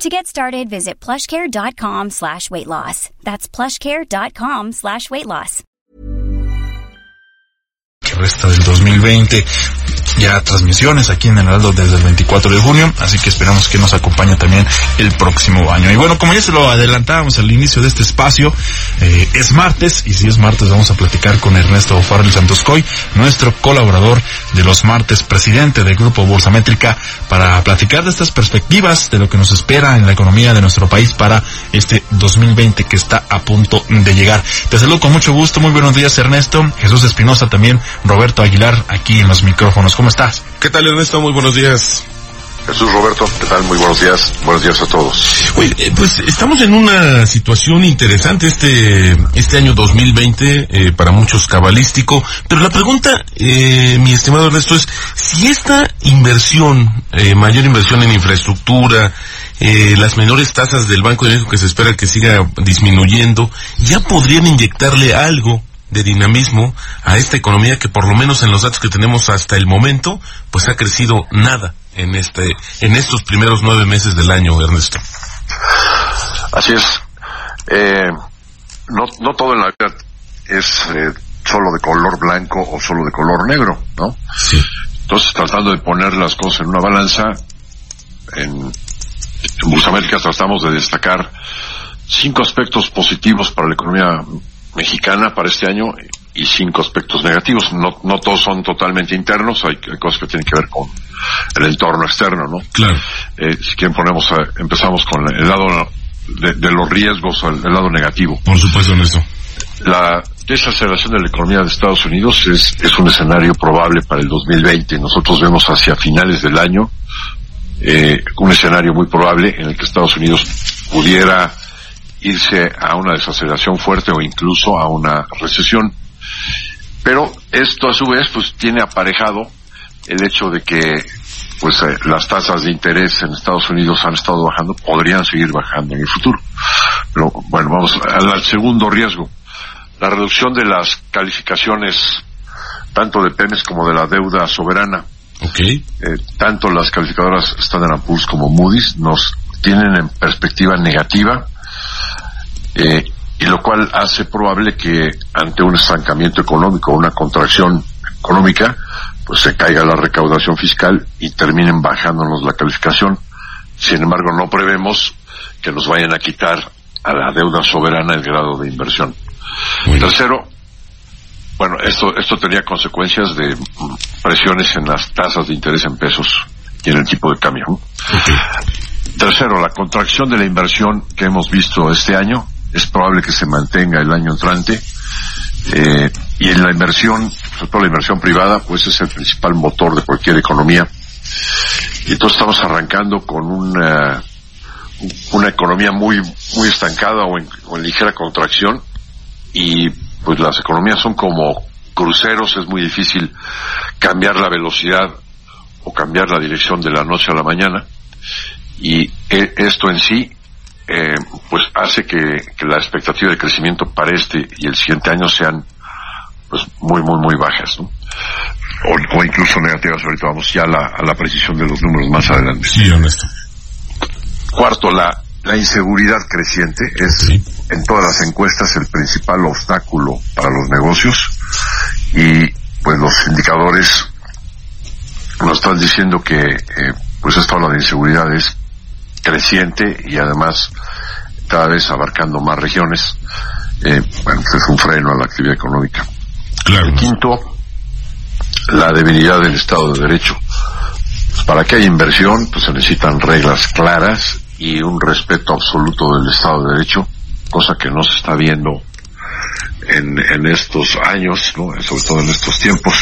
To get started, visit plushcare.com slash weight loss. That's plushcare.com slash weight loss. Resta del 2020. Ya transmisiones aquí en el Heraldo desde el 24 de junio, así que esperamos que nos acompañe también el próximo año. Y bueno, como ya se lo adelantábamos al inicio de este espacio, eh, es martes, y si es martes vamos a platicar con Ernesto Farrell Santoscoy, nuestro colaborador de los martes, presidente del Grupo Bolsa Métrica, para platicar de estas perspectivas, de lo que nos espera en la economía de nuestro país para este 2020 que está a punto de llegar. Te saludo con mucho gusto, muy buenos días Ernesto, Jesús Espinosa también, Roberto Aguilar aquí en los micrófonos. ¿Cómo estás? ¿Qué tal Ernesto? Muy buenos días. Jesús Roberto, ¿qué tal? Muy buenos días. Buenos días a todos. Oye, eh, pues estamos en una situación interesante este este año 2020 eh, para muchos cabalístico, pero la pregunta, eh, mi estimado Ernesto, es si esta inversión, eh, mayor inversión en infraestructura, eh, las menores tasas del Banco de México que se espera que siga disminuyendo, ya podrían inyectarle algo de dinamismo a esta economía que por lo menos en los datos que tenemos hasta el momento, pues ha crecido nada en este, en estos primeros nueve meses del año, Ernesto. Así es. Eh, no, no todo en la vida es eh, solo de color blanco o solo de color negro, ¿no? Sí. Entonces, tratando de poner las cosas en una balanza, en, en Busamérica tratamos de destacar cinco aspectos positivos para la economía mexicana para este año y cinco aspectos negativos. No, no todos son totalmente internos, hay, hay cosas que tienen que ver con el entorno externo, ¿no? Claro. Eh, si quieren ponemos, a- empezamos con el lado de, de los riesgos, el, el lado negativo. Por supuesto, Ernesto. La desaceleración de la economía de Estados Unidos es, es un escenario probable para el 2020. Nosotros vemos hacia finales del año eh, un escenario muy probable en el que Estados Unidos pudiera irse a una desaceleración fuerte o incluso a una recesión. Pero esto a su vez pues tiene aparejado el hecho de que pues eh, las tasas de interés en Estados Unidos han estado bajando, podrían seguir bajando en el futuro. Pero bueno, vamos al, al segundo riesgo. La reducción de las calificaciones tanto de Pemex como de la deuda soberana Ok. eh, tanto las calificadoras Standard Poor's como Moody's nos tienen en perspectiva negativa, eh, y lo cual hace probable que ante un estancamiento económico, una contracción económica, pues se caiga la recaudación fiscal y terminen bajándonos la calificación. Sin embargo, no prevemos que nos vayan a quitar a la deuda soberana el grado de inversión. Muy bien. Bueno, esto, esto tenía consecuencias de presiones en las tasas de interés en pesos y en el tipo de cambio. Tercero, la contracción de la inversión que hemos visto este año es probable que se mantenga el año entrante. Eh, y en la inversión, sobre todo la inversión privada, pues es el principal motor de cualquier economía. Y entonces estamos arrancando con una, una economía muy, muy estancada o en, o en ligera contracción y pues las economías son como cruceros, es muy difícil cambiar la velocidad o cambiar la dirección de la noche a la mañana y eh, esto en sí eh, pues hace que, que la expectativa de crecimiento para este y el siguiente año sean pues muy muy muy bajas ¿no? o, o incluso negativas ahorita vamos ya a la, a la precisión de los números más adelante Sí, Ernesto. Cuarto, la, la inseguridad creciente es Sí. En todas las encuestas el principal obstáculo para los negocios y pues los indicadores nos están diciendo que eh, pues esta ola de inseguridad es creciente y además cada vez abarcando más regiones. Eh, bueno, es un freno a la actividad económica. Claro. Quinto, la debilidad del Estado de Derecho. Pues para que haya inversión, pues se necesitan reglas claras y un respeto absoluto del Estado de Derecho, cosa que no se está viendo en, en estos años, ¿no? sobre todo en estos tiempos,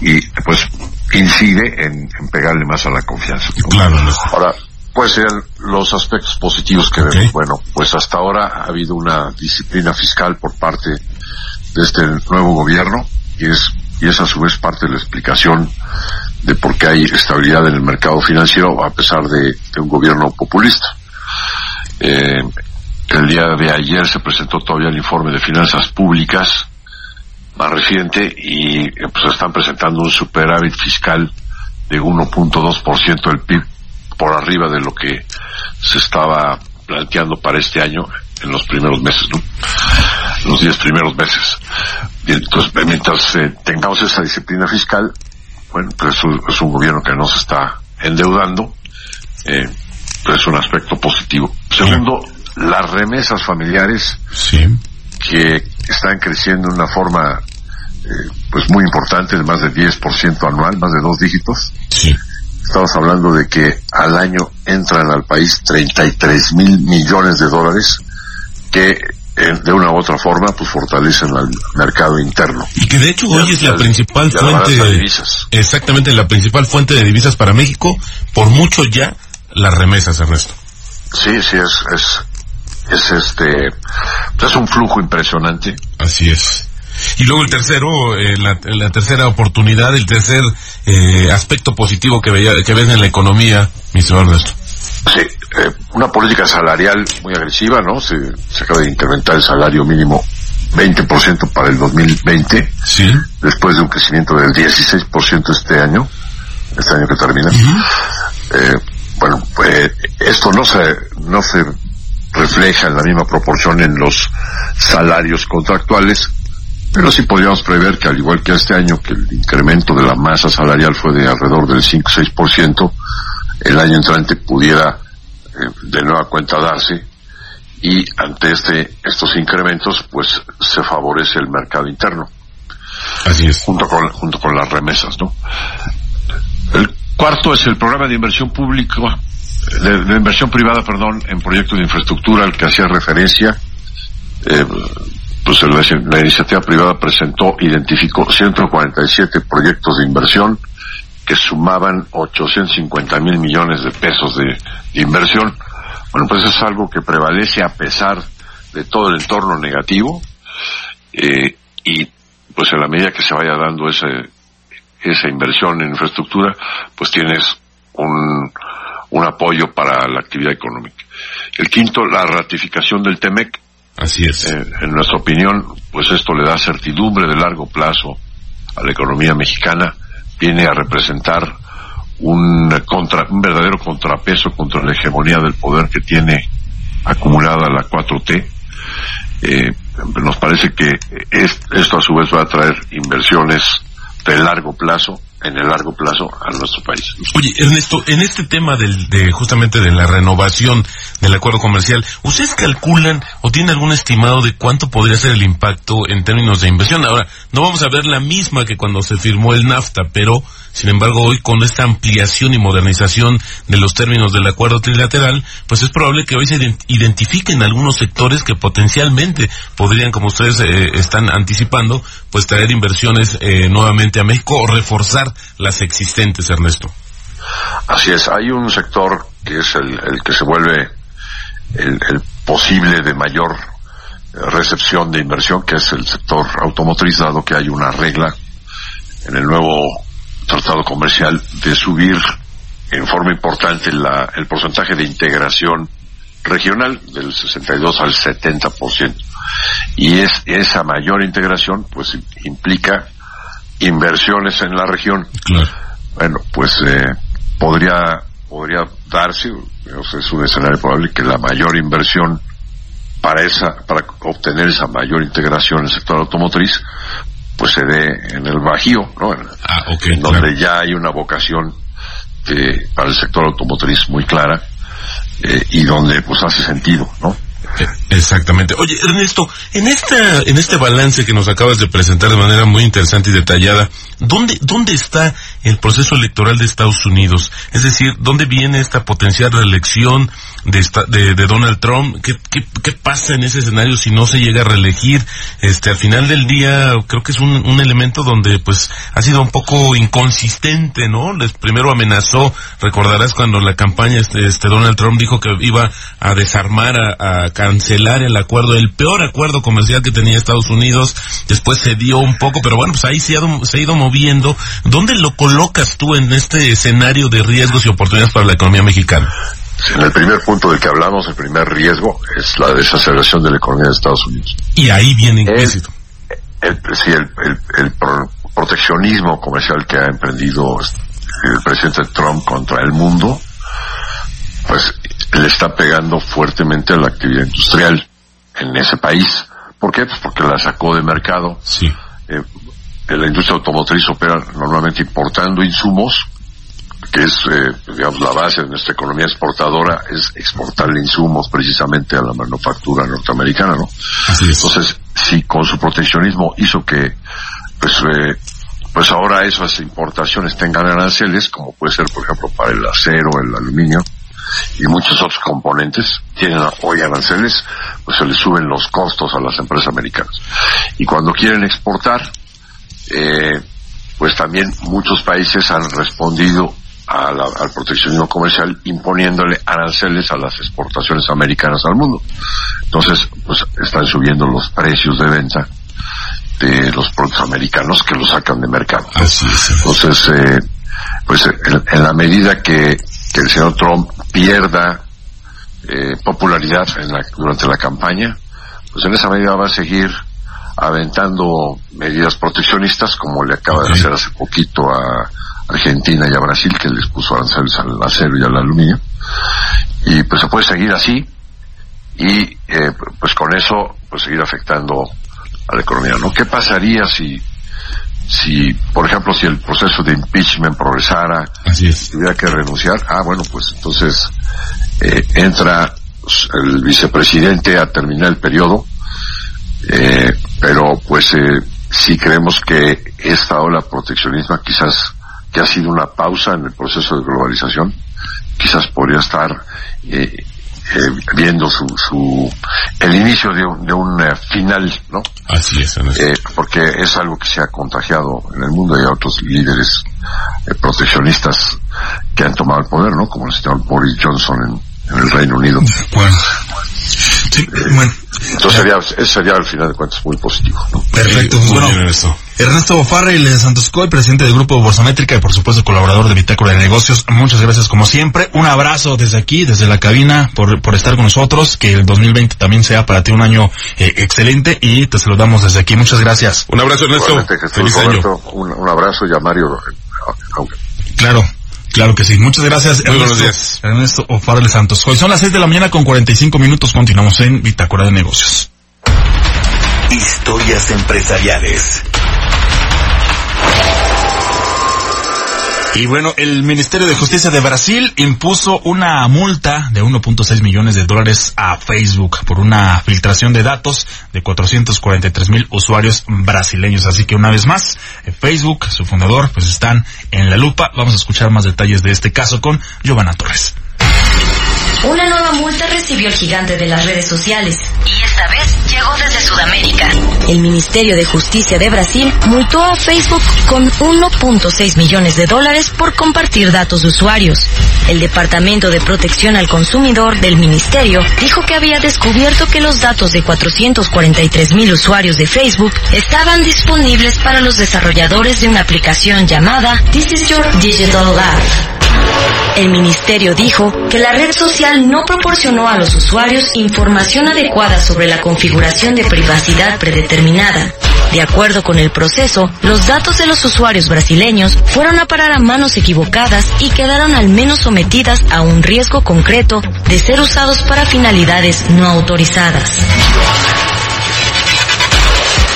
y pues incide en, en pegarle más a la confianza. ¿no? Claro. Ahora, pues serían los aspectos positivos que vemos. Bueno, pues hasta ahora ha habido una disciplina fiscal por parte de este nuevo gobierno y es, y es a su vez parte de la explicación de por qué hay estabilidad en el mercado financiero a pesar de, un gobierno populista. Eh, el día de ayer se presentó todavía el informe de finanzas públicas más reciente y pues están presentando un superávit fiscal de 1.2% del PIB por arriba de lo que se estaba planteando para este año en los primeros meses, ¿no? Los diez primeros meses. entonces, mientras eh, tengamos esa disciplina fiscal, bueno, pues es un gobierno que no se está endeudando, eh, pues es un aspecto positivo. Segundo, las remesas familiares que están creciendo de una forma eh, pues muy importante, de más de 10% anual, más de dos dígitos. Estamos hablando de que al año entran al país 33 mil millones de dólares que de una u otra forma pues fortalecen al mercado interno. Y que de hecho hoy es la principal fuente de divisas. Exactamente, la principal fuente de divisas para México, por mucho ya las remesas, Ernesto. Sí, sí, es, es, es este, es un flujo impresionante. Así es. Y luego el tercero, eh, la, tercera oportunidad, el tercer eh, aspecto positivo que, veía, que ves en la economía, Mr. Ernesto. Sí, eh, una política salarial muy agresiva, ¿no? Se, se acaba de incrementar el salario mínimo 20% para el 2020. Sí. Después de un crecimiento del 16% este año, este año que termina. eh, bueno, pues esto no se, no se refleja en la misma proporción en los salarios contractuales, pero sí podríamos prever que al igual que este año, que el incremento de la masa salarial fue de alrededor del 5-6%, el año entrante pudiera eh, de nueva cuenta darse y ante este estos incrementos pues se favorece el mercado interno. Así es. Junto con, junto con las remesas, ¿no? El cuarto es el programa de inversión pública, de, inversión privada, perdón, en proyectos de infraestructura al que hacía referencia. Eh, pues la, iniciativa privada presentó, identificó 147 proyectos de inversión que sumaban 850 mil millones de pesos de, inversión. Bueno, pues es algo que prevalece a pesar de todo el entorno negativo eh, y pues en la medida que se vaya dando ese, esa inversión en infraestructura, pues tienes un, un apoyo para la actividad económica. El quinto, la ratificación del TEMEC, Así es. Eh, en nuestra opinión, pues esto le da certidumbre de largo plazo a la economía mexicana, viene a representar un, contra, un verdadero contrapeso contra la hegemonía del poder que tiene acumulada la 4T. Eh, nos parece que esto a su vez va a traer inversiones de largo plazo en el largo plazo a nuestro país. Oye, Ernesto, en este tema del, de justamente de la renovación del acuerdo comercial, ¿ustedes calculan o tienen algún estimado de cuánto podría ser el impacto en términos de inversión? Ahora, no vamos a ver la misma que cuando se firmó el NAFTA, pero sin embargo, hoy con esta ampliación y modernización de los términos del acuerdo trilateral, pues es probable que hoy se identifiquen algunos sectores que potencialmente podrían, como ustedes eh, están anticipando, pues traer inversiones eh, nuevamente a México o reforzar las existentes, Ernesto. Así es, hay un sector que es el, que se vuelve el, el posible de mayor eh, recepción de inversión, que es el sector automotriz, dado que hay una regla en el nuevo tratado comercial de subir en forma importante la, el porcentaje de integración regional del 62 al 70%. Y es esa mayor integración pues implica inversiones en la región. Bueno, pues eh, podría podría darse, es un escenario probable que la mayor inversión para esa para obtener esa mayor integración en el sector automotriz pues se dé en el Bajío, ¿no? Ah, donde ya hay una vocación para el sector automotriz muy clara eh, y donde pues hace sentido, ¿no? Exactamente. Oye, Ernesto, en esta, en este balance que nos acabas de presentar de manera muy interesante y detallada, ¿dónde, dónde está el proceso electoral de Estados Unidos? Es decir, ¿dónde viene esta potencial reelección de, de, Donald Trump? ¿Qué, ¿Qué, pasa en ese escenario si no se llega a reelegir? Este, al final del día, creo que es un, un elemento donde, pues, ha sido un poco inconsistente, ¿no? Les primero amenazó, recordarás cuando la campaña, este, este Donald Trump dijo que iba a desarmar a, cancelar el acuerdo, el peor acuerdo comercial que tenía Estados Unidos, después se dio un poco, pero bueno, pues ahí se ha, se ha ido moviendo. ¿Dónde lo colocas tú en este escenario de riesgos y oportunidades para la economía mexicana? En el primer punto del que hablamos, el primer riesgo es la desaceleración de la economía de Estados Unidos. Y ahí viene el, el, sí, el, el, proteccionismo comercial que ha emprendido el presidente Trump contra el mundo, pues le está pegando fuertemente a la actividad industrial en ese país. ¿Por qué? Pues porque la sacó de mercado. Sí. Eh, la industria automotriz opera normalmente importando insumos que es, eh, digamos, la base de nuestra economía exportadora, es exportarle insumos precisamente a la manufactura norteamericana, ¿no? Entonces, si con su proteccionismo hizo que, pues, eh, pues ahora esas importaciones tengan aranceles, como puede ser, por ejemplo, para el acero, el aluminio, y muchos otros componentes tienen hoy aranceles, pues se les suben los costos a las empresas americanas. Y cuando quieren exportar, eh, pues también muchos países han respondido al proteccionismo comercial imponiéndole aranceles a las exportaciones americanas al mundo. Entonces, pues están subiendo los precios de venta de los productos americanos que los sacan de mercado. Entonces, eh, pues en, la medida que, que, el señor Trump pierda eh, popularidad en la, durante la campaña, pues en esa medida va a seguir aventando medidas proteccionistas como le acaba de hacer hace poquito a Argentina y a Brasil que les puso aranceles al acero y al aluminio. Y pues se puede seguir así. Y eh, pues con eso pues seguir afectando a la economía no qué pasaría si si por ejemplo si el proceso de impeachment progresara Así es. tuviera que renunciar ah bueno pues entonces eh, entra el vicepresidente a terminar el periodo eh, pero pues eh, sí creemos que esta ola proteccionismo quizás que ha sido una pausa en el proceso de globalización, quizás podría estar eh, eh, viendo su, su, el inicio de un, de un eh, final, ¿no? Así es, eh, porque es algo que se ha contagiado en el mundo y hay otros líderes proteccionistas que han tomado el poder, ¿no? Como el señor Boris Johnson en, en el Reino Unido. Bueno. Sí, bueno. Entonces sería, ese sería al final de cuentas muy positivo. ¿no? Perfecto. Muy bueno, bien eso. Ernesto Bofarri de Santos Coy, presidente del Grupo Borsamétrica y por supuesto colaborador de Bitácora de Negocios. Muchas gracias como siempre. Un abrazo desde aquí, desde la cabina, por, por estar con nosotros. Que el 2020 también sea para ti un año eh, excelente y te saludamos desde aquí. Muchas gracias. Un abrazo, Ernesto. Jesús, Feliz Roberto, año. un, un abrazo y a Mario. Claro. Claro que sí. Muchas gracias, Muy buenos Ernesto, días. Ernesto O'Farrell de Santos. Hoy son las 6 de la mañana con 45 minutos. Continuamos en Bitácora de Negocios. Historias empresariales. Y bueno, el Ministerio de Justicia de Brasil impuso una multa de 1.6 millones de dólares a Facebook por una filtración de datos de 443 mil usuarios brasileños. Así que una vez más, eh, Facebook, su fundador, pues están en la lupa. Vamos a escuchar más detalles de este caso con Giovanna Torres. Una nueva multa recibió el gigante de las redes sociales y esta vez llegó desde Sudamérica. El Ministerio de Justicia de Brasil multó a Facebook con 1.6 millones de dólares por compartir datos de usuarios. El Departamento de Protección al Consumidor del Ministerio dijo que había descubierto que los datos de 443 mil usuarios de Facebook estaban disponibles para los desarrolladores de una aplicación llamada This is Your Digital Life. El ministerio dijo que la red social no proporcionó a los usuarios información adecuada sobre la configuración de privacidad predeterminada. De acuerdo con el proceso, los datos de los usuarios brasileños fueron a parar a manos equivocadas y quedaron al menos sometidas a un riesgo concreto de ser usados para finalidades no autorizadas.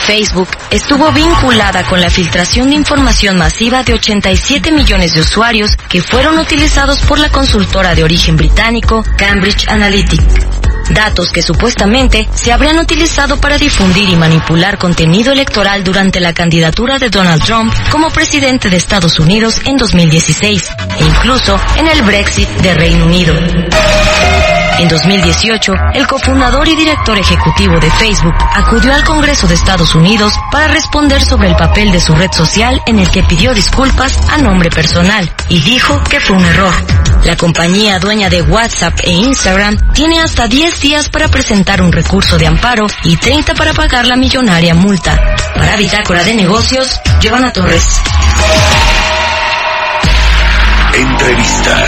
Facebook estuvo vinculada con la filtración de información masiva de 87 millones de usuarios que fueron utilizados por la consultora de origen británico Cambridge Analytica. Datos que supuestamente se habrían utilizado para difundir y manipular contenido electoral durante la candidatura de Donald Trump como presidente de Estados Unidos en 2016 e incluso en el Brexit de Reino Unido. En 2018, el cofundador y director ejecutivo de Facebook acudió al Congreso de Estados Unidos para responder sobre el papel de su red social en el que pidió disculpas a nombre personal y dijo que fue un error. La compañía dueña de WhatsApp e Instagram tiene hasta 10 días para presentar un recurso de amparo y 30 para pagar la millonaria multa. Para Bitácora de Negocios, Giovanna Torres. Entrevista.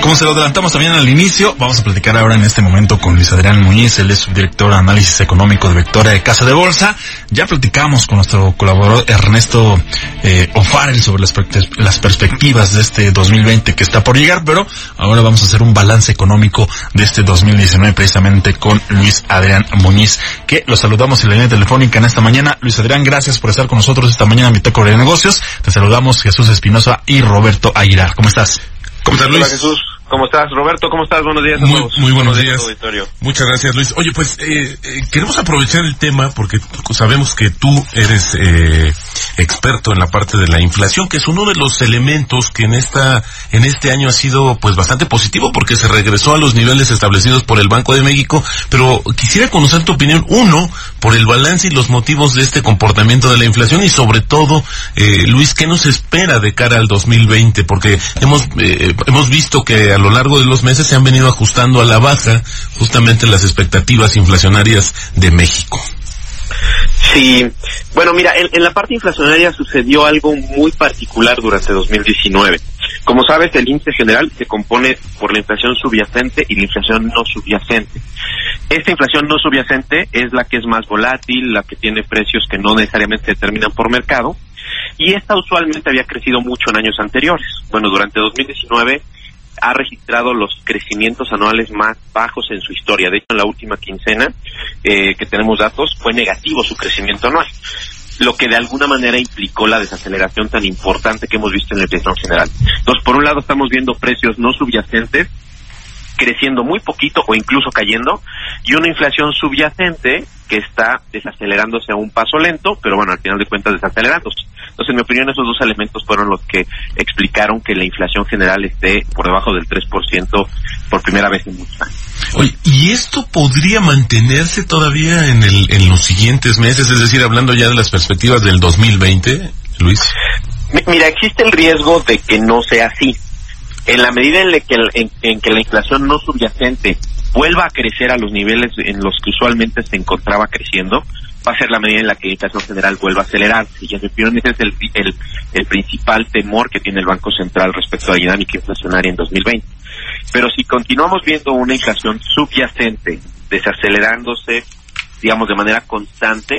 Como se lo adelantamos también al inicio, vamos a platicar ahora en este momento con Luis Adrián Muñiz, él es subdirector de análisis económico de Vectora de Casa de Bolsa. Ya platicamos con nuestro colaborador Ernesto eh, sobre las, las perspectivas de este 2020 que está por llegar, pero ahora vamos a hacer un balance económico de este 2019 precisamente con Luis Adrián Muñiz, que lo saludamos en la línea telefónica en esta mañana. Luis Adrián, gracias por estar con nosotros esta mañana en Bitácora de Negocios. Te saludamos Jesús Espinosa y Roberto Aguilar. ¿Cómo estás? ¿Cómo estás, Luis? Hola, Jesús. ¿Cómo estás, Roberto? ¿Cómo estás? Buenos días a muy, todos. Muy buenos, días. Muchas gracias, Luis. Oye, pues eh, eh, queremos aprovechar el tema porque sabemos que tú eres eh, experto en la parte de la inflación, que es uno de los elementos que en esta en este año ha sido pues bastante positivo porque se regresó a los niveles establecidos por el Banco de México. Pero quisiera conocer tu opinión uno por el balance y los motivos de este comportamiento de la inflación y sobre todo, eh, Luis, ¿qué nos espera de cara al 2020? Porque hemos eh, hemos visto que lo largo de los meses se han venido ajustando a la baja justamente las expectativas inflacionarias de México. Sí, bueno, mira, en, en, la parte inflacionaria sucedió algo muy particular durante 2019. Como sabes, el índice general se compone por la inflación subyacente y la inflación no subyacente. Esta inflación no subyacente es la que es más volátil, la que tiene precios que no necesariamente determinan por mercado, y esta usualmente había crecido mucho en años anteriores. Bueno, durante 2019 ha registrado los crecimientos anuales más bajos en su historia. De hecho, en la última quincena eh, que tenemos datos fue negativo su crecimiento anual, lo que de alguna manera implicó la desaceleración tan importante que hemos visto en el precio general. Entonces, por un lado estamos viendo precios no subyacentes creciendo muy poquito o incluso cayendo y una inflación subyacente que está desacelerándose a un paso lento, pero bueno, al final de cuentas desacelerándose. Entonces, en mi opinión, esos dos elementos fueron los que explicaron que la inflación general esté por debajo del 3% por primera vez en muchos años. Oye, ¿y esto podría mantenerse todavía en, el, en los siguientes meses? Es decir, hablando ya de las perspectivas del 2020, Luis. Mira, existe el riesgo de que no sea así. En la medida en, que, en, en que la inflación no subyacente vuelva a crecer a los niveles en los que usualmente se encontraba creciendo, va a ser la medida en la que la inflación general vuelva a acelerarse. Y en mi opinión ese es el, el, principal temor que tiene el Banco Central respecto a la dinámica inflacionaria en 2020. Pero si continuamos viendo una inflación subyacente desacelerándose, digamos, de manera constante,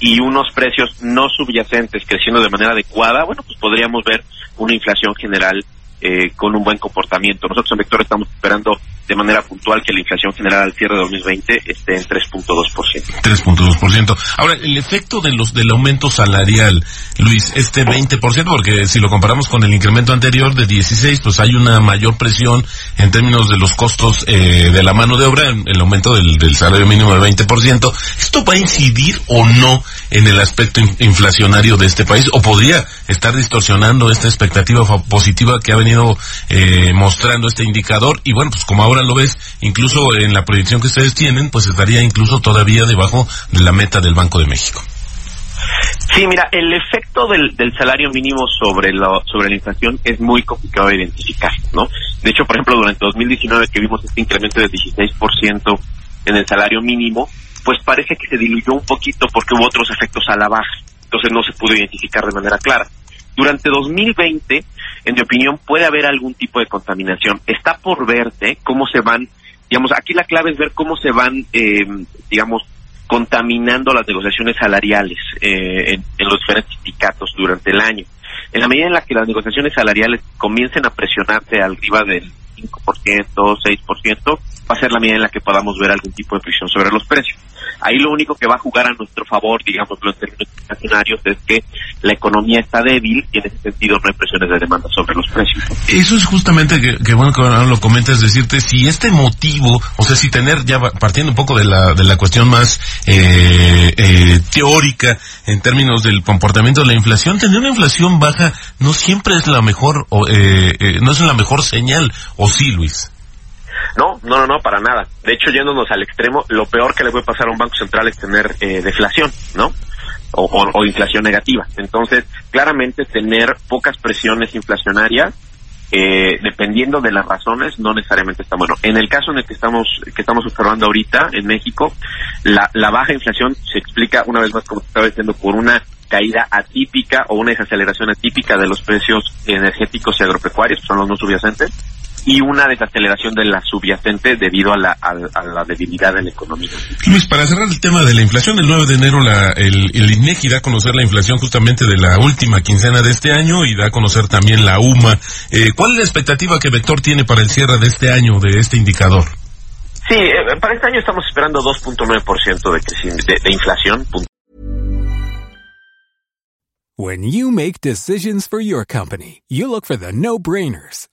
y unos precios no subyacentes creciendo de manera adecuada, bueno, pues podríamos ver una inflación general eh, con un buen comportamiento. Nosotros en Vector estamos esperando de manera puntual que la inflación general al cierre de 2020 esté en 3.2%. 3.2%. Ahora, el efecto de los del aumento salarial, Luis, este 20%, porque si lo comparamos con el incremento anterior de 16, pues hay una mayor presión en términos de los costos eh, de la mano de obra, el aumento del, del salario mínimo del 20%. ¿Esto va a incidir o no en el aspecto inflacionario de este país? ¿O podría estar distorsionando esta expectativa positiva que ha venido eh, mostrando este indicador y bueno, pues como lo ves, incluso en la proyección que ustedes tienen, pues estaría incluso todavía debajo de la meta del Banco de México. Sí, mira, el efecto del, salario mínimo sobre, lo, sobre la inflación es muy complicado de identificar, ¿no? De hecho, por ejemplo, durante 2019 que vimos este incremento del 16% en el salario mínimo, pues parece que se diluyó un poquito porque hubo otros efectos a la baja. Entonces no se pudo identificar de manera clara. Durante 2020, en mi opinión, puede haber algún tipo de contaminación. Está por verte cómo se van, digamos, aquí la clave es ver cómo se van, eh, digamos, contaminando las negociaciones salariales eh, en, en, los diferentes sindicatos durante el año. En la medida en la que las negociaciones salariales comiencen a presionarse arriba del 5%, 6%, va a ser la medida en la que podamos ver algún tipo de presión sobre los precios. Ahí lo único que va a jugar a nuestro favor, digamos, en términos inflacionarios, es que la economía está débil y en ese sentido no hay presiones de demanda sobre los precios. Eso es justamente que, bueno que lo comentas, decirte si este motivo, o sea, si tener ya partiendo un poco de la, de la cuestión más eh, eh, teórica en términos del comportamiento de la inflación, tener una inflación baja no siempre es la mejor, eh, eh, no es la mejor señal, ¿o sí, Luis? No, no, no, no, para nada. De hecho, yéndonos al extremo, lo peor que le puede pasar a un banco central es tener eh, deflación, ¿no? O, inflación negativa. Entonces, claramente tener pocas presiones inflacionarias, eh, dependiendo de las razones, no necesariamente está bueno. En el caso en el que estamos que estamos observando ahorita en México, la, la baja inflación se explica una vez más, como estaba diciendo, por una caída atípica o una desaceleración atípica de los precios energéticos y agropecuarios, que son los no subyacentes, y una desaceleración de la subyacente debido a la, a, la debilidad de la economía. Luis, para cerrar el tema de la inflación, el 9 de enero la, el, el INEGI da a conocer la inflación justamente de la última quincena de este año y da a conocer también la UMA. Eh, ¿Cuál es la expectativa que Vector tiene para el cierre de este año de este indicador? Sí, eh, para este año estamos esperando 2.9% de, de, de inflación. When you make decisions for your company, you look for the no-brainers.